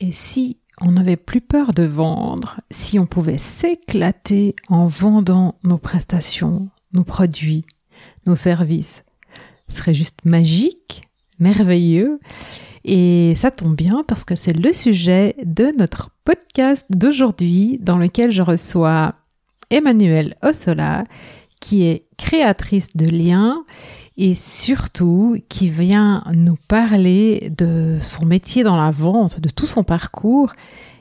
Et si on n'avait plus peur de vendre, si on pouvait s'éclater en vendant nos prestations, nos produits, nos services, ce serait juste magique, merveilleux. Et ça tombe bien parce que c'est le sujet de notre podcast d'aujourd'hui dans lequel je reçois Emmanuelle Ossola, qui est créatrice de liens et surtout qui vient nous parler de son métier dans la vente, de tout son parcours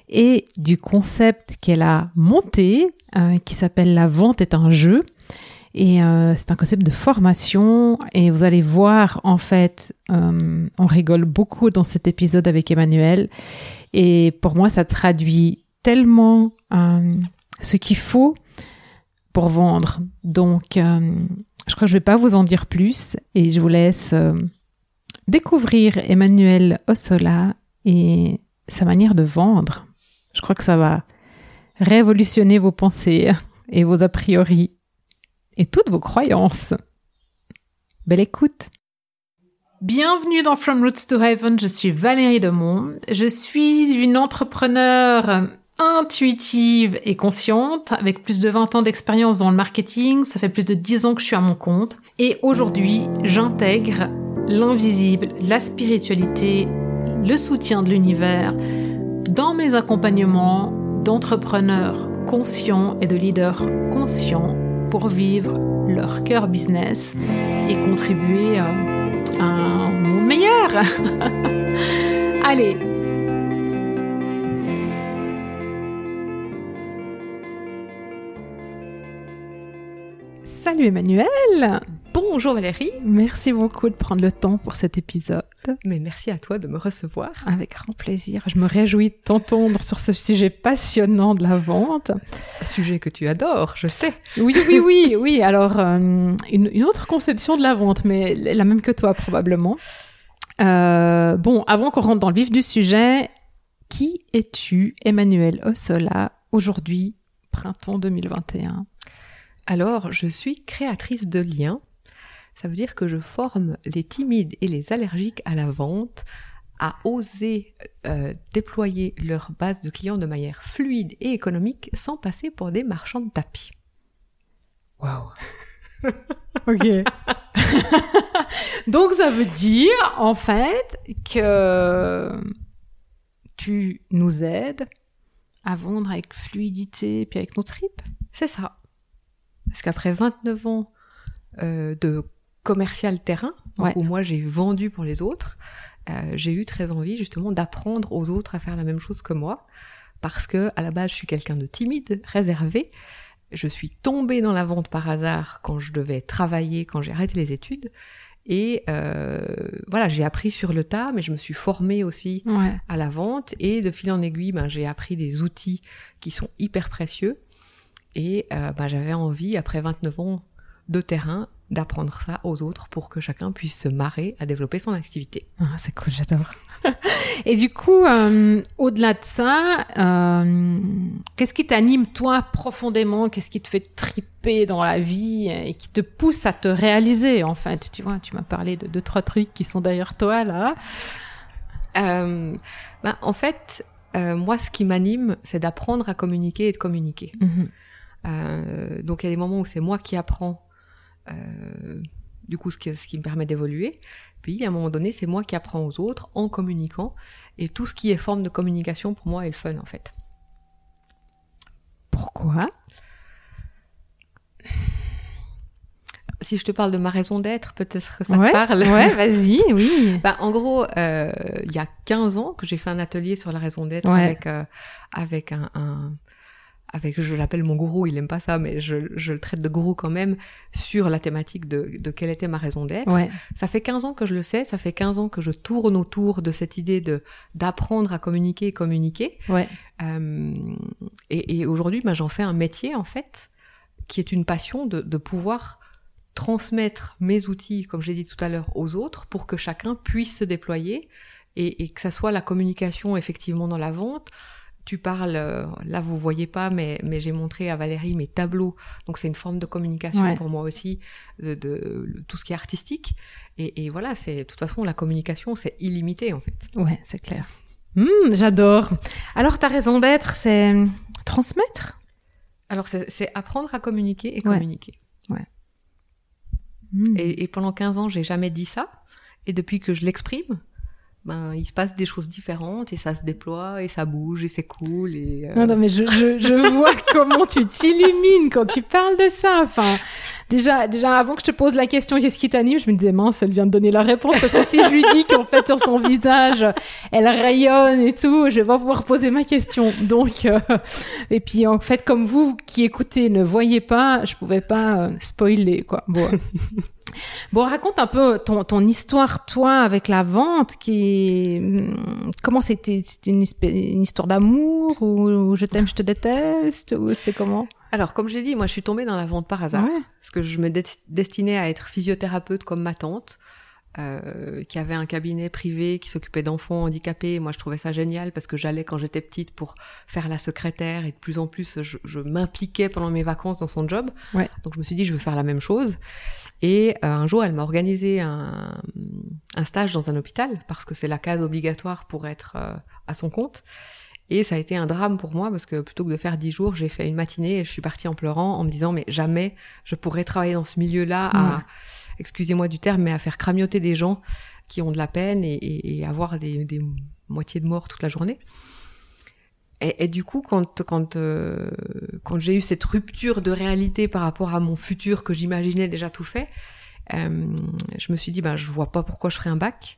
et du concept qu'elle a monté euh, qui s'appelle La vente est un jeu. Et euh, c'est un concept de formation et vous allez voir en fait, euh, on rigole beaucoup dans cet épisode avec Emmanuel et pour moi ça traduit tellement ce qu'il faut pour vendre. Donc je crois que je vais pas vous en dire plus et je vous laisse euh, découvrir Emmanuel Ossola et sa manière de vendre. Je crois que ça va révolutionner vos pensées et vos a priori et toutes vos croyances. Belle écoute. Bienvenue dans From Roots to Heaven, je suis Valérie Demont. Je suis une entrepreneur intuitive et consciente, avec plus de 20 ans d'expérience dans le marketing, ça fait plus de 10 ans que je suis à mon compte. Et aujourd'hui, j'intègre l'invisible, la spiritualité, le soutien de l'univers dans mes accompagnements d'entrepreneurs conscients et de leaders conscients pour vivre leur cœur business et contribuer à un monde meilleur. Allez, Salut Emmanuel Bonjour Valérie Merci beaucoup de prendre le temps pour cet épisode. Mais merci à toi de me recevoir. Avec grand plaisir. Je me réjouis de t'entendre sur ce sujet passionnant de la vente. Un sujet que tu adores, je sais. Oui, oui, oui, oui. Alors, euh, une, autre conception de la vente, mais la même que toi probablement. Euh, bon, avant qu'on rentre dans le vif du sujet, qui es-tu, Emmanuel Ossola, aujourd'hui, printemps 2021 alors, je suis créatrice de liens. Ça veut dire que je forme les timides et les allergiques à la vente à oser euh, déployer leur base de clients de manière fluide et économique sans passer pour des marchands de tapis. Waouh Ok. Donc ça veut dire en fait que tu nous aides à vendre avec fluidité puis avec nos tripes? C'est ça. Parce qu'après 29 ans euh, de commercial terrain, où moi j'ai vendu pour les autres, euh, j'ai eu très envie justement d'apprendre aux autres à faire la même chose que moi. Parce que à la base, je suis quelqu'un de timide, réservé. Je suis tombée dans la vente par hasard quand je devais travailler, quand j'ai arrêté les études. Et euh, voilà, j'ai appris sur le tas, mais je me suis formée aussi à la vente. Et de fil en aiguille, ben, j'ai appris des outils qui sont hyper précieux. Et euh, bah, j'avais envie, après 29 ans de terrain, d'apprendre ça aux autres pour que chacun puisse se marrer à développer son activité. Ah, c'est cool, j'adore. et du coup, euh, au-delà de ça, euh, qu'est-ce qui t'anime toi profondément? Qu'est-ce qui te fait triper dans la vie et qui te pousse à te réaliser en fait? Tu vois, tu m'as parlé de deux trois trucs qui sont derrière toi là. Euh, ben, en fait, euh, moi, ce qui m'anime, c'est d'apprendre à communiquer et de communiquer. Mm-hmm. Euh, donc il y a des moments où c'est moi qui apprends, euh, du coup ce qui, ce qui me permet d'évoluer. Puis à un moment donné, c'est moi qui apprends aux autres en communiquant. Et tout ce qui est forme de communication pour moi est le fun en fait. Pourquoi? Si je te parle de ma raison d'être, peut-être que ça te parle. Ouais, vas-y, oui. bah, en gros, euh, il y a 15 ans que j'ai fait un atelier sur la raison d'être avec, euh, avec un, un, avec, je l'appelle mon gourou, il aime pas ça, mais je, je, le traite de gourou quand même, sur la thématique de, de quelle était ma raison d'être. Ouais. Ça fait 15 ans que je le sais, ça fait 15 ans que je tourne autour de cette idée de d'apprendre à communiquer et communiquer. Ouais. Euh, et, et aujourd'hui, ben, j'en fais un métier, en fait, qui est une passion de, de pouvoir transmettre mes outils, comme j'ai dit tout à l'heure, aux autres pour que chacun puisse se déployer et, et que ça soit la communication effectivement dans la vente, tu parles, euh, là vous voyez pas, mais, mais j'ai montré à Valérie mes tableaux. Donc c'est une forme de communication pour moi aussi, de, de, tout ce qui est artistique. Et, et voilà, c'est de toute façon la communication, c'est illimité en fait. Ouais, c'est clair. Mmh, j'adore. Alors, ta raison d'être, c'est transmettre? Alors, c'est apprendre à communiquer et communiquer. Ouais. Mmh. Et, et, pendant 15 ans, j'ai jamais dit ça. Et depuis que je l'exprime, ben, il se passe des choses différentes et ça se déploie et ça bouge et c'est cool. Et, euh... non, mais je, je, je vois comment tu t'illumines quand tu parles de ça. Enfin, déjà, déjà avant que je te pose la question, qu'est-ce qui t'anime, je me disais, mince, elle vient de donner la réponse parce que si je lui dis qu'en fait sur son visage, elle rayonne et tout, je vais pas pouvoir poser ma question. Donc, euh... et puis en fait, comme vous qui écoutez ne voyez pas, je pouvais pas euh, spoiler quoi. Bon. Bon, raconte un peu ton, ton histoire, toi, avec la vente. Qui, hmm, comment c'était? C'était une, une, histoire d'amour ou je t'aime, je te déteste ou c'était comment? Alors, comme j'ai dit, moi, je suis tombée dans la vente par hasard ouais. parce que je me destinais à être physiothérapeute comme ma tante. Euh, qui avait un cabinet privé qui s'occupait d'enfants handicapés. Moi, je trouvais ça génial parce que j'allais quand j'étais petite pour faire la secrétaire et de plus en plus, je, je m'impliquais pendant mes vacances dans son job. Ouais. Donc, je me suis dit, je veux faire la même chose. Et euh, un jour, elle m'a organisé un, un, stage dans un hôpital parce que c'est la case obligatoire pour être euh, à son compte. Et ça a été un drame pour moi parce que plutôt que de faire dix jours, j'ai fait une matinée et je suis partie en pleurant en me disant mais jamais je pourrais travailler dans ce milieu-là à, excusez-moi du terme, mais à faire cramioter des gens qui ont de la peine et, et, et avoir des, des, moitiés de mort toute la journée. Et, et du coup, quand quand euh, quand j'ai eu cette rupture de réalité par rapport à mon futur que j'imaginais déjà tout fait, euh, je me suis dit ben je vois pas pourquoi je ferais un bac.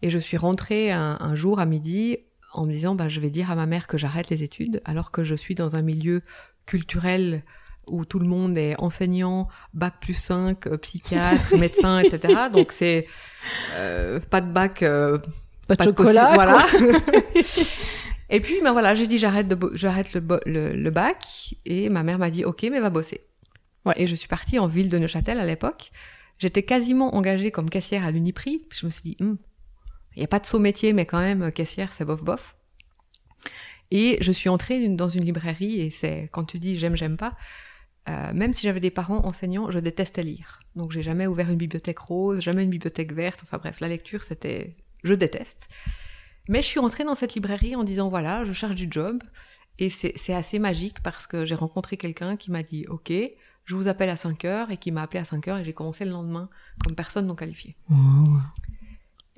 Et je suis rentrée un, un jour à midi en me disant bah, je vais dire à ma mère que j'arrête les études alors que je suis dans un milieu culturel où tout le monde est enseignant, bac plus 5, euh, psychiatre, médecin, etc. Donc c'est euh, pas de bac, euh, pas, de chocolat, voilà. et puis ben voilà, j'ai dit j'arrête le, le, le, bac et ma mère m'a dit ok mais va bosser. Ouais. Et je suis partie en ville de Neuchâtel à l'époque. J'étais quasiment engagée comme caissière à l'Uniprix. Je me suis dit hm, il n'y a pas de saut métier, mais quand même, caissière, c'est bof bof. Et je suis entrée dans une librairie, et c'est quand tu dis j'aime, j'aime pas, euh, même si j'avais des parents enseignants, je détestais lire. Donc j'ai jamais ouvert une bibliothèque rose, jamais une bibliothèque verte, enfin bref, la lecture, c'était... Je déteste. Mais je suis entrée dans cette librairie en disant, voilà, je cherche du job, et c'est assez magique parce que j'ai rencontré quelqu'un qui m'a dit, ok, je vous appelle à 5 heures, et qui m'a appelé à 5 heures, et j'ai commencé le lendemain comme personne non qualifiée.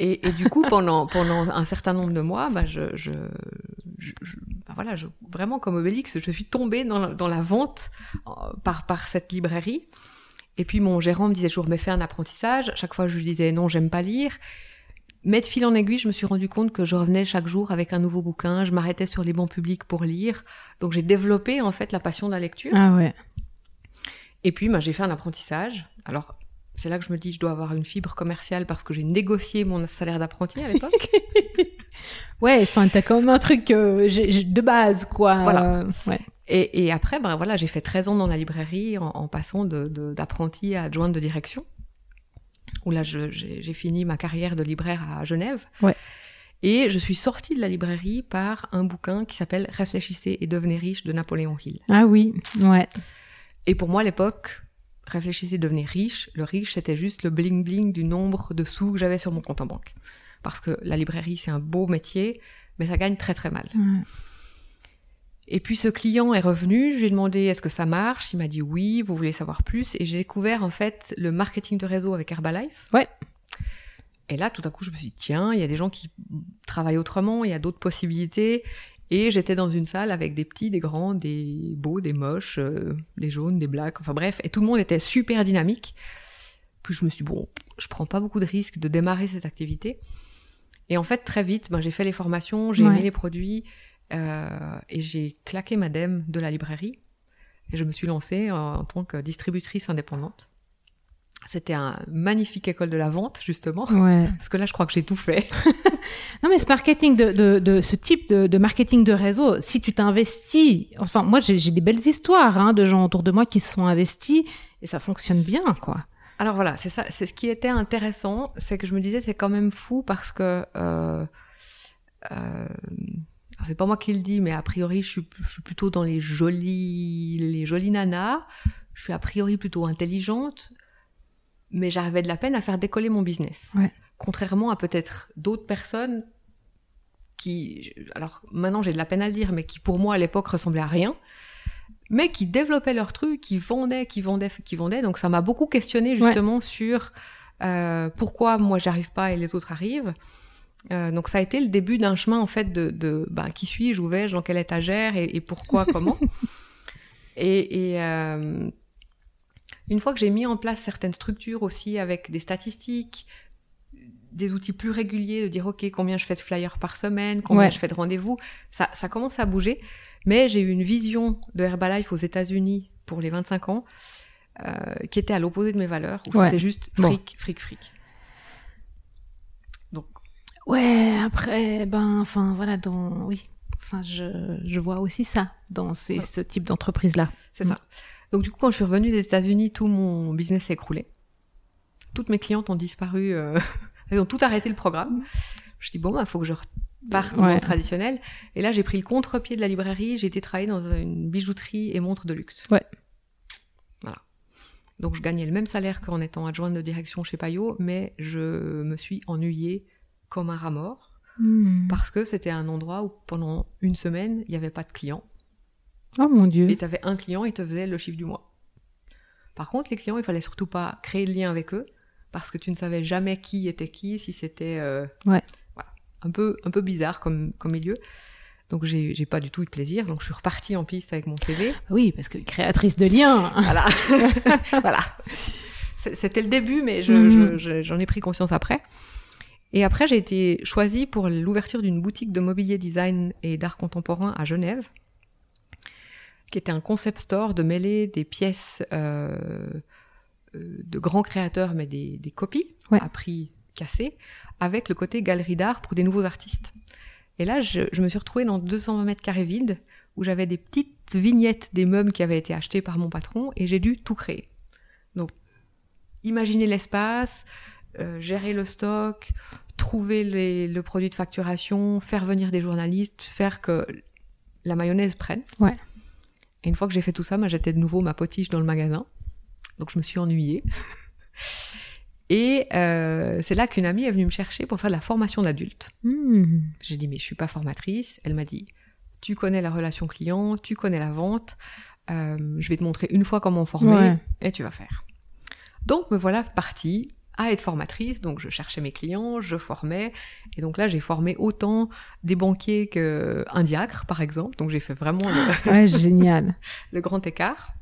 Et, et, du coup, pendant, pendant un certain nombre de mois, bah, je, je, je, je bah voilà, je, vraiment comme Obélix, je suis tombée dans la, dans la vente euh, par, par cette librairie. Et puis mon gérant me disait toujours, mais fais un apprentissage. Chaque fois, je lui disais, non, j'aime pas lire. Mais de fil en aiguille, je me suis rendu compte que je revenais chaque jour avec un nouveau bouquin. Je m'arrêtais sur les bancs publics pour lire. Donc j'ai développé en fait la passion de la lecture. Ah ouais. Et puis, bah, j'ai fait un apprentissage. Alors, c'est là que je me dis, je dois avoir une fibre commerciale parce que j'ai négocié mon salaire d'apprenti à l'époque. ouais, enfin, t'as quand même un truc euh, de base, quoi. Voilà. Euh, ouais. Et, et, après, ben voilà, j'ai fait 13 ans dans la librairie en, en passant d'apprenti de, de, à adjointe de direction. Où là, j'ai fini ma carrière de libraire à Genève. Ouais. Et je suis sortie de la librairie par un bouquin qui s'appelle Réfléchissez et devenez riche de Napoléon Hill. Ah oui, ouais. Et pour moi, à l'époque, réfléchissez, devenez riche. Le riche, c'était juste le bling-bling du nombre de sous que j'avais sur mon compte en banque. Parce que la librairie, c'est un beau métier, mais ça gagne très très mal. Et puis ce client est revenu, je lui ai demandé est-ce que ça marche, il m'a dit oui, vous voulez savoir plus, et j'ai découvert en fait le marketing de réseau avec Herbalife. Ouais. Et là, tout à coup, je me suis dit, tiens, il y a des gens qui travaillent autrement, il y a d'autres possibilités. Et j'étais dans une salle avec des petits, des grands, des beaux, des moches, euh, des jaunes, des blacks, enfin bref, et tout le monde était super dynamique. Puis je me suis dit, bon, je prends pas beaucoup de risques de démarrer cette activité. Et en fait, très vite, ben, j'ai fait les formations, j'ai Ouais. aimé les produits, euh, et j'ai claqué ma dème de la librairie. Et je me suis lancée en, en tant que distributrice indépendante. C'était un magnifique école de la vente, justement. Ouais. Parce que là, je crois que j'ai tout fait. Non, mais ce marketing de, de, de ce type de, de marketing de réseau, si tu t'investis, enfin, moi, j'ai des belles histoires hein, de gens autour de moi qui se sont investis et ça fonctionne bien, quoi. Alors voilà, c'est ça. C'est ce qui était intéressant, c'est que je me disais, c'est quand même fou parce que euh, euh, c'est pas moi qui le dis, mais a priori, je suis, je suis plutôt dans les jolies, les jolies nanas. Je suis a priori plutôt intelligente, mais j'avais de la peine à faire décoller mon business. Ouais. Contrairement à peut-être d'autres personnes qui, alors maintenant j'ai de la peine à le dire, mais qui pour moi à l'époque ressemblait à rien, mais qui développaient leur truc, qui vendaient, qui vendaient, qui vendaient. Donc ça m'a beaucoup questionné justement sur euh, pourquoi moi j'arrive pas et les autres arrivent. Euh, donc ça a été le début d'un chemin en fait de, de bah, qui suis-je, où vais-je, dans quelle étagère et, et pourquoi, comment. Et, et euh, une fois que j'ai mis en place certaines structures aussi avec des statistiques, des outils plus réguliers, de dire ok combien je fais de flyers par semaine, combien je fais de rendez-vous, ça, ça commence à bouger. Mais j'ai eu une vision de Herbalife aux États-Unis pour les 25 ans euh, qui était à l'opposé de mes valeurs, où c'était juste fric, fric, fric. Donc. Ouais, après, ben, enfin, voilà, dans, oui, enfin, je, je vois aussi ça dans ces, ce type d'entreprise-là. C'est ça. Donc, du coup, quand je suis revenue des États-Unis, tout mon business s'est écroulé. Toutes mes clientes ont disparu, euh, elles ont tout arrêté le programme. Je dis, bon, il bah, faut que je reparte dans le traditionnel. Et là, j'ai pris le contre-pied de la librairie, j'ai été travailler dans une bijouterie et montre de luxe. Ouais. Donc je gagnais le même salaire qu'en étant adjointe de direction chez Payot, mais je me suis ennuyée comme un rat mort hmm. parce que c'était un endroit où pendant une semaine, il n'y avait pas de clients. Oh mon dieu. Et tu avais un client, il te faisait le chiffre du mois. Par contre, les clients, il fallait surtout pas créer de lien avec eux parce que tu ne savais jamais qui était qui, si c'était euh, ouais. voilà, un peu un peu bizarre comme comme milieu. Donc j'ai, pas du tout eu de plaisir. Donc je suis repartie en piste avec mon CV. Oui, parce que créatrice de liens. voilà, voilà. C'était le début, mais mhm. je, j'en ai pris conscience après. Et après, j'ai été choisie pour l'ouverture d'une boutique de mobilier design et d'art contemporain à Genève, qui était un concept store de mêler des pièces euh, euh de grands créateurs, mais des, des copies à prix cassé, avec le côté galerie d'art pour des nouveaux artistes. Et là, je, me suis retrouvée dans 220 mètres carrés vides, où j'avais des petites vignettes des meubles qui avaient été achetés par mon patron, et j'ai dû tout créer. Donc, imaginer l'espace, euh, gérer le stock, trouver le produit de facturation, faire venir des journalistes, faire que la mayonnaise prenne. Ouais. Et une fois que j'ai fait tout ça, moi j'étais de nouveau ma potiche dans le magasin. Donc je me suis ennuyée. Et euh, c'est là qu'une amie est venue me chercher pour faire de la formation d'adulte. Hmm. J'ai dit mais je suis pas formatrice. Elle m'a dit tu connais la relation client, tu connais la vente. Euh, je vais te montrer une fois comment former et tu vas faire. Donc me voilà partie à être formatrice. Donc je cherchais mes clients, je formais. Et donc là j'ai formé autant des banquiers qu'un diacre par exemple. Donc j'ai fait vraiment ouais, génial. le grand écart.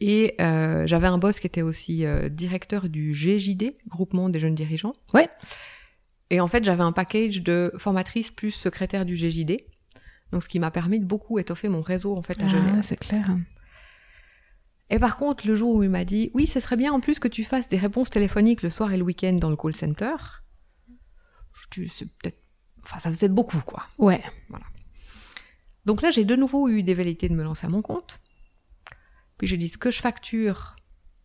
Et euh, j'avais un boss qui était aussi euh, directeur du GJD, groupement des jeunes dirigeants. Ouais. Et en fait, j'avais un package de formatrice plus secrétaire du GJD. Donc, ce qui m'a permis de beaucoup étoffer mon réseau, en fait, à ah, Genève. c'est clair. Et par contre, le jour où il m'a dit, oui, ce serait bien en plus que tu fasses des réponses téléphoniques le soir et le week-end dans le call center, je c'est peut-être, enfin, ça faisait beaucoup, quoi. Ouais. Voilà. Donc là, j'ai de nouveau eu des velléités de me lancer à mon compte. Puis j'ai dit ce que je facture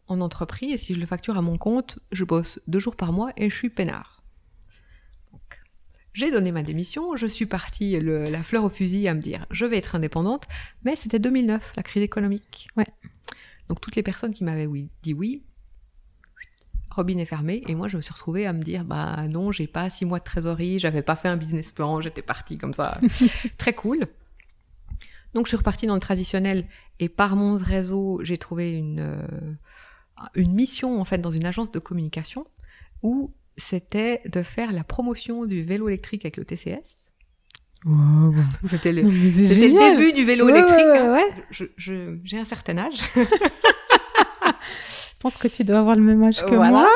en entreprise, et si je le facture à mon compte, je bosse deux jours par mois et je suis peinard. J'ai donné ma démission, je suis partie la fleur au fusil à me dire je vais être indépendante, mais c'était 2009, la crise économique. Ouais. Donc toutes les personnes qui m'avaient oui, dit oui, robinet fermé, et moi je me suis retrouvée à me dire bah non, j'ai pas six mois de trésorerie, j'avais pas fait un business plan, j'étais partie comme ça, très cool. Donc je suis repartie dans le traditionnel et par mon réseau, j'ai trouvé une, euh, une mission en fait dans une agence de communication où c'était de faire la promotion du vélo électrique avec le TCS. C'était le, le, début du vélo électrique. Hein. J'ai un certain âge. Je pense que tu dois avoir le même âge que moi.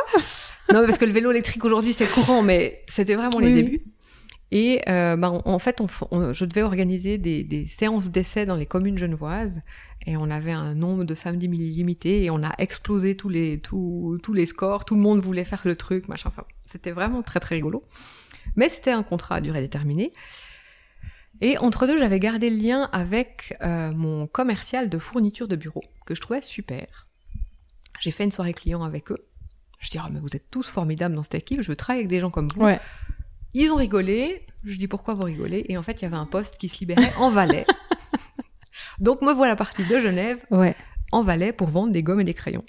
non, parce que le vélo électrique aujourd'hui c'est courant, mais c'était vraiment les débuts. Et euh, bah, en fait, on, je devais organiser des, des séances d'essai dans les communes genevoises. Et on avait un nombre de samedis limité et on a explosé tous les, tous, tous les scores. Tout le monde voulait faire le truc, machin. Enfin, c'était vraiment très très rigolo. Mais c'était un contrat à durée déterminée. Et entre deux, j'avais gardé le lien avec euh, mon commercial de fourniture de bureau, que je trouvais super. J'ai fait une soirée client avec eux. Je dis, oh, mais vous êtes tous formidables dans cette équipe, je veux travailler avec des gens comme vous. Ouais. Ils ont rigolé. Je dis pourquoi vous rigolez? Et en fait, il y avait un poste qui se libérait en Valais. Donc me voilà partie de Genève ouais. en Valais pour vendre des gommes et des crayons.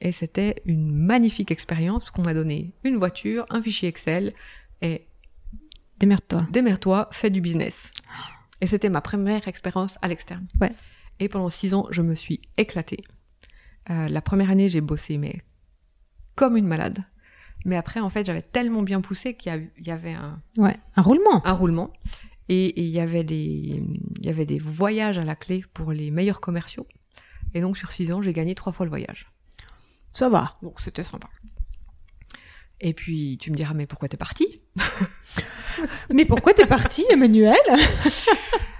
Et c'était une magnifique expérience parce qu'on m'a donné une voiture, un fichier Excel et démerde-toi. Démerde-toi, fais du business. Et c'était ma première expérience à l'externe. Ouais. Et pendant six ans, je me suis éclatée. Euh, la première année, j'ai bossé, mais comme une malade. Mais après, en fait, j'avais tellement bien poussé qu'il y, avait un, ouais, un roulement. Un roulement. Et, il, y avait des, il y avait des voyages à la clé pour les meilleurs commerciaux. Et donc, sur six ans, j'ai gagné trois fois le voyage. Ça va. Donc, c'était sympa. Et puis, tu me diras, mais pourquoi t'es parti Mais pourquoi t'es parti, Emmanuel?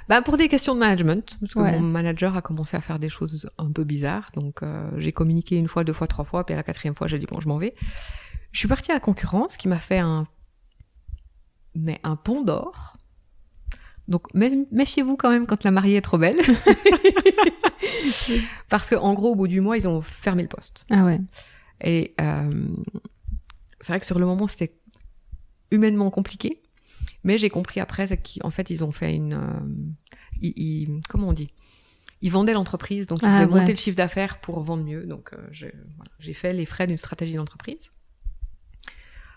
Bah, Pour des questions de management, parce que mon manager a commencé à faire des choses un peu bizarres. Donc, euh, j'ai communiqué une fois, deux fois, trois fois, puis à la quatrième fois, j'ai dit, bon, je m'en vais. Je suis partie à la concurrence, qui m'a fait un... Mais un pont d'or. Donc, méfiez-vous quand même quand la mariée est trop belle. Parce que, en gros, au bout du mois, ils ont fermé le poste. Ah ouais. Et euh, c'est vrai que sur le moment, c'était humainement compliqué. Mais j'ai compris après qu'en fait, ils ont fait une. Euh, comment on dit? Ils vendaient l'entreprise, donc ils ah, monter le chiffre d'affaires pour vendre mieux. Donc euh, j'ai fait les frais d'une stratégie d'entreprise.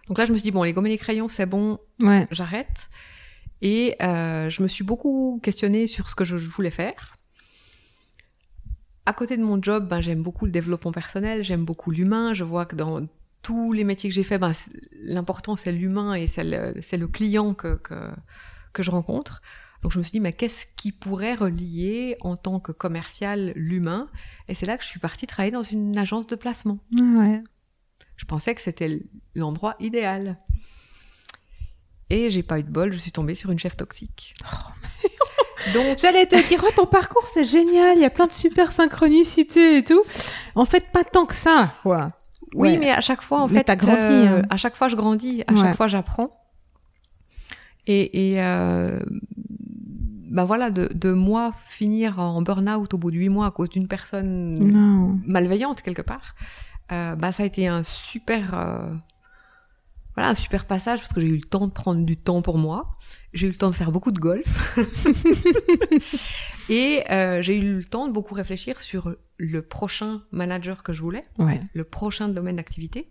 Donc là, je me suis dit, bon, les gommes et les crayons, c'est bon, ouais. j'arrête. Et euh, je me suis beaucoup questionnée sur ce que je voulais faire. À côté de mon job, ben, j'aime beaucoup le développement personnel, j'aime beaucoup l'humain. Je vois que dans tous les métiers que j'ai fait, ben, l'important c'est l'humain et c'est le, client que, que, je rencontre. Donc je me suis dit, mais qu'est-ce qui pourrait relier en tant que commercial l'humain? Et c'est là que je suis partie travailler dans une agence de placement. Ouais. Je pensais que c'était l'endroit idéal. Et j'ai pas eu de bol, je suis tombée sur une chef toxique. Oh, Donc j'allais te dire, oh, ton parcours c'est génial, il y a plein de super synchronicités et tout. En fait, pas tant que ça, quoi. Oui, mais à chaque fois, en fait, grandi, euh, hein. à chaque fois, je grandis, à chaque fois, j'apprends. Et, et euh, bah voilà, de, de moi finir en burn-out au bout de huit mois à cause d'une personne malveillante quelque part, euh, bah ça a été un super euh, voilà, un super passage parce que j'ai eu le temps de prendre du temps pour moi. J'ai eu le temps de faire beaucoup de golf. et euh, j'ai eu le temps de beaucoup réfléchir sur le prochain manager que je voulais, le prochain domaine d'activité.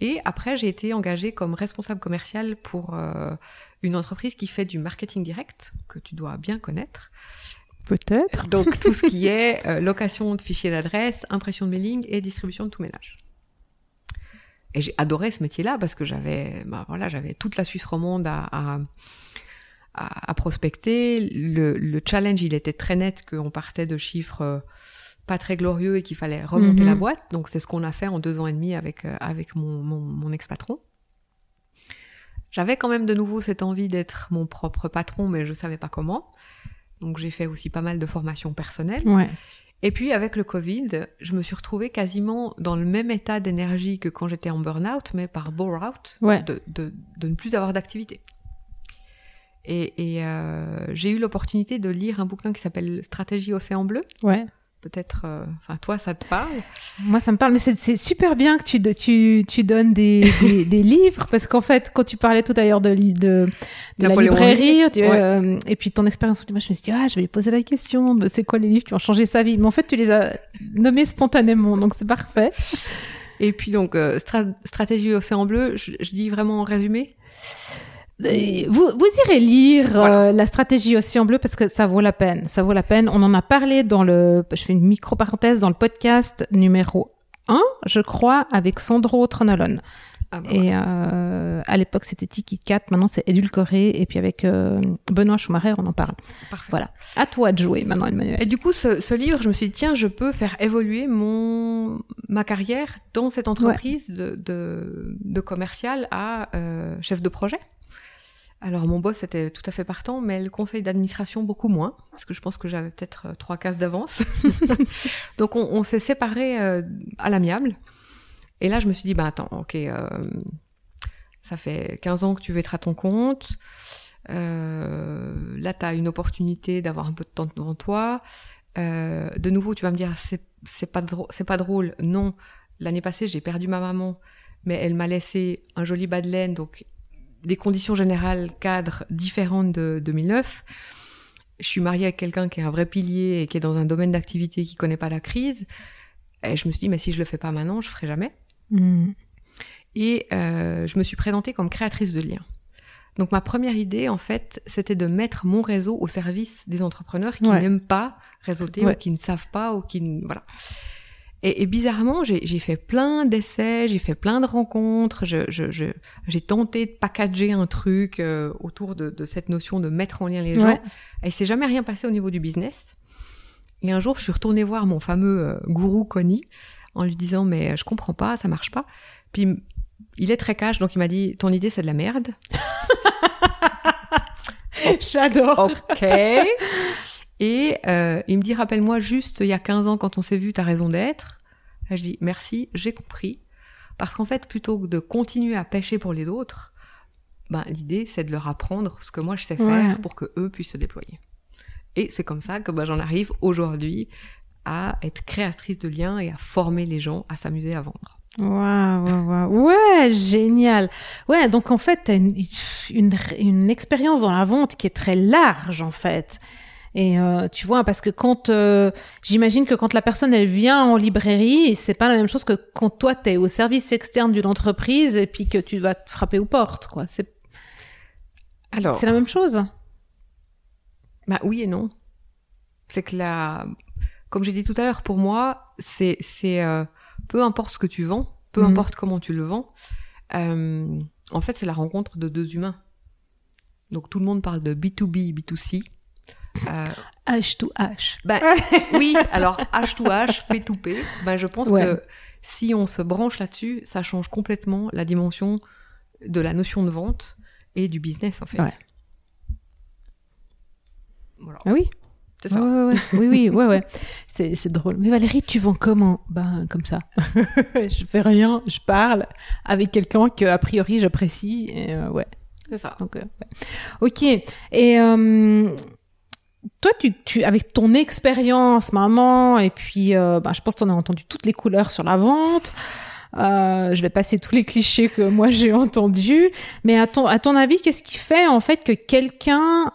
Et après, j'ai été engagée comme responsable commercial pour euh, une entreprise qui fait du marketing direct, que tu dois bien connaître. Peut-être. Donc tout ce qui est euh, location de fichiers d'adresse, impression de mailing et distribution de tout ménage. Et j'ai adoré ce métier-là parce que j'avais, bah voilà, j'avais toute la Suisse romande à, à, à, prospecter. Le, le, challenge, il était très net qu'on partait de chiffres euh, pas très glorieux et qu'il fallait remonter la mhm. boîte. Donc c'est ce qu'on a fait en deux ans et demi avec euh, avec mon, mon, mon ex-patron. J'avais quand même de nouveau cette envie d'être mon propre patron, mais je savais pas comment. Donc j'ai fait aussi pas mal de formations personnelles. Ouais. Et puis avec le Covid, je me suis retrouvée quasiment dans le même état d'énergie que quand j'étais en burn-out, mais par bore-out, de, de, de, ne plus avoir d'activité. Et, et euh, j'ai eu l'opportunité de lire un bouquin qui s'appelle Stratégie Océan Bleu. Ouais peut-être, euh, enfin toi, ça te parle? Moi, ça me parle, mais c'est super bien que tu, tu, tu donnes des, des, livres, parce qu'en fait, quand tu parlais tout d'ailleurs de, de, de la librairie, euh, et puis ton expérience, moi, je me suis dit, ah, je vais lui poser la question c'est quoi les livres qui ont changé sa vie. Mais en fait, tu les as nommés spontanément, donc c'est parfait. Et puis donc, euh, stratégie océan bleu, je, je dis vraiment en résumé? Vous, vous irez lire euh, la stratégie Océan Bleu parce que ça vaut la peine. Ça vaut la peine. On en a parlé dans le, je fais une micro parenthèse dans le podcast numéro 1, je crois, avec Sandro Tronolon. Ah bah et euh, à l'époque c'était Tiki Cat, maintenant c'est édulcoré et puis avec euh, Benoît Schumacher on en parle. Parfait. Voilà. À toi de jouer maintenant Emmanuel. Et du coup ce, ce, livre, je me suis dit tiens je peux faire évoluer mon ma carrière dans cette entreprise de, de, de commercial à euh, chef de projet. Alors mon boss était tout à fait partant, mais le conseil d'administration beaucoup moins, parce que je pense que j'avais peut-être euh, trois cases d'avance. Donc on, s'est séparés euh, à l'amiable. Et là je me suis dit, bah attends, ok, euh, ça fait 15 ans que tu veux être à ton compte. là tu as une opportunité d'avoir un peu de temps devant toi. de nouveau tu vas me dire, c'est pas, c'est pas drôle. Non, l'année passée j'ai perdu ma maman, mais elle m'a laissé un joli bas de laine, donc des conditions générales cadres différentes de 2009. Je suis mariée avec quelqu'un qui est un vrai pilier et qui est dans un domaine d'activité qui connaît pas la crise. Et je me suis dit, mais si je le fais pas maintenant, je ferai jamais. Hmm. Et euh, je me suis présentée comme créatrice de liens. Donc ma première idée, en fait, c'était de mettre mon réseau au service des entrepreneurs qui n'aiment pas réseauter ou qui ne savent pas ou qui voilà. Et, bizarrement, j'ai fait plein d'essais, j'ai fait plein de rencontres, j'ai tenté de packager un truc euh, autour de, de, cette notion de mettre en lien les gens. Et il s'est jamais rien passé au niveau du business. Et un jour, je suis retournée voir mon fameux euh, gourou Connie en lui disant mais je comprends pas, ça marche pas. Puis il est très cash, donc il m'a dit ton idée c'est de la merde. J'adore. Ok. Et euh, il me dit, rappelle-moi juste, il y a 15 ans, quand on s'est vu, t'as raison d'être. je dis, merci, j'ai compris. Parce qu'en fait, plutôt que de continuer à pêcher pour les autres, ben, l'idée, c'est de leur apprendre ce que moi je sais faire pour que eux puissent se déployer. Et c'est comme ça que ben, j'en arrive aujourd'hui à être créatrice de liens et à former les gens à s'amuser à vendre. Waouh, waouh, waouh. Ouais, génial. Ouais, donc en fait, tu une, une, une expérience dans la vente qui est très large, en fait. Et euh, tu vois, parce que quand euh, j'imagine que quand la personne elle vient en librairie, c'est pas la même chose que quand toi tu es au service externe d'une entreprise et puis que tu vas te frapper aux portes, quoi. C'est alors c'est la même chose. Bah oui et non. C'est que la, comme j'ai dit tout à l'heure, pour moi, c'est c'est euh, peu importe ce que tu vends, peu mhm. importe comment tu le vends. en fait, c'est la rencontre de deux humains. Donc tout le monde parle de B2B, B2C. Euh, H to H. Ben, oui, alors H to H, P to P, ben, je pense que si on se branche là-dessus, ça change complètement la dimension de la notion de vente et du business, en fait. Ouais. Voilà. Ah oui. C'est ça. oui, oui, ouais, ouais. C'est, drôle. Mais Valérie, tu vends comment? Ben, comme ça. je fais rien, je parle avec quelqu'un que, a priori, j'apprécie. Euh, ouais. C'est ça. Donc, euh, Ok. Et, euh, toi, tu, tu, avec ton expérience, maman, et puis, euh, bah, je pense qu'on a entendu toutes les couleurs sur la vente. Euh, je vais passer tous les clichés que moi j'ai entendus. Mais à ton, à ton avis, qu'est-ce qui fait en fait que quelqu'un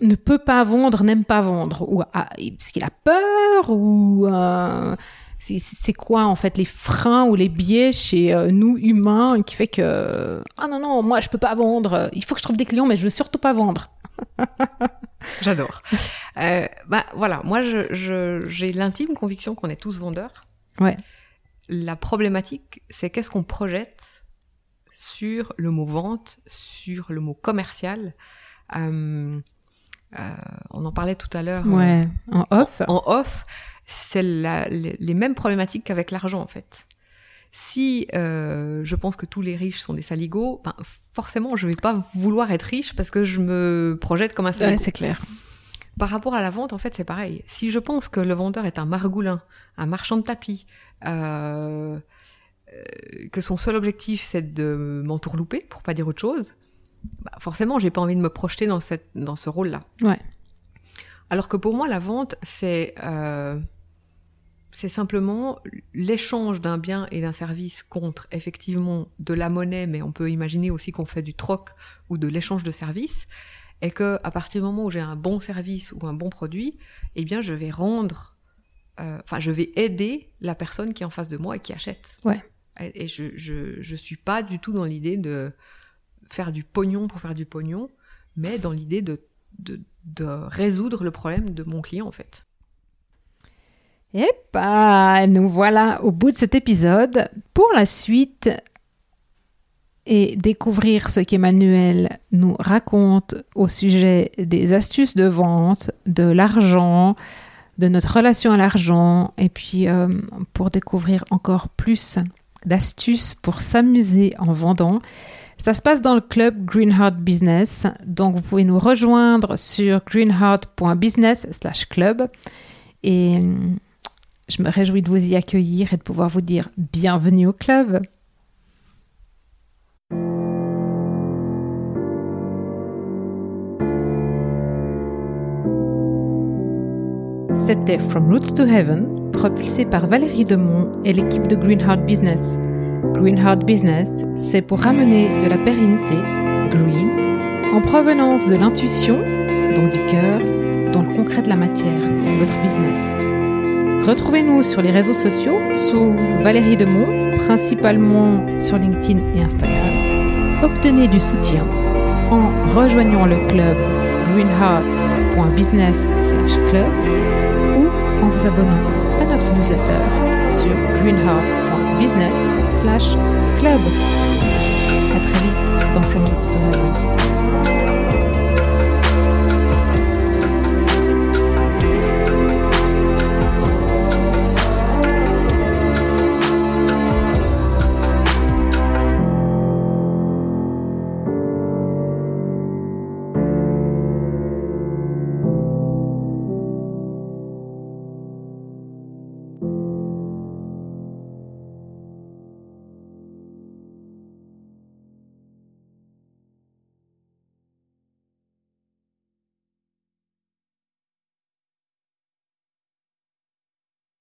ne peut pas vendre, n'aime pas vendre? Ou parce qu'il a peur? Ou euh, c'est quoi en fait les freins ou les biais chez euh, nous humains qui fait que ah non non moi je peux pas vendre il faut que je trouve des clients mais je veux surtout pas vendre J'adore. Euh, bah voilà, moi je, j'ai l'intime conviction qu'on est tous vendeurs. Ouais. La problématique, c'est qu'est-ce qu'on projette sur le mot vente, sur le mot commercial. Euh, euh, on en parlait tout à l'heure. Ouais. En off. En, off, c'est les mêmes problématiques qu'avec l'argent en fait. Si euh, je pense que tous les riches sont des saligots, ben, forcément, je vais pas vouloir être riche parce que je me projette comme un saligot. Ouais, c'est clair. Par rapport à la vente, en fait, c'est pareil. Si je pense que le vendeur est un margoulin, un marchand de tapis, euh, euh que son seul objectif c'est de m'entourlouper, pour pas dire autre chose, bah forcément, j'ai pas envie de me projeter dans cette dans ce rôle-là. Ouais. Alors que pour moi, la vente, c'est euh, c'est simplement l'échange d'un bien et d'un service contre effectivement de la monnaie, mais on peut imaginer aussi qu'on fait du troc ou de l'échange de services, et que à partir du moment où j'ai un bon service ou un bon produit, eh bien je vais rendre, euh, enfin je vais aider la personne qui est en face de moi et qui achète. Ouais. Et, je, je je suis pas du tout dans l'idée de faire du pognon pour faire du pognon, mais dans l'idée de, de de résoudre le problème de mon client en fait. Et bah, nous voilà au bout de cet épisode. Pour la suite et découvrir ce qu'Emmanuel nous raconte au sujet des astuces de vente, de l'argent, de notre relation à l'argent, et puis euh, pour découvrir encore plus d'astuces pour s'amuser en vendant. Ça se passe dans le club Greenheart Business, donc vous pouvez nous rejoindre sur greenheart.business/club et je me réjouis de vous y accueillir et de pouvoir vous dire bienvenue au club. C'était From Roots to Heaven, propulsé par Valérie Demont et l'équipe de Greenheart Business. Greenheart Business, c'est pour ramener de la pérennité, green, en provenance de l'intuition, donc du cœur, dans le concret de la matière, votre business. Retrouvez-nous sur les réseaux sociaux sous Valérie Demont, principalement sur LinkedIn et Instagram. Obtenez du soutien en rejoignant le club greenheart.business/club ou en vous abonnant à notre newsletter sur greenheart.business/club. À très vite dans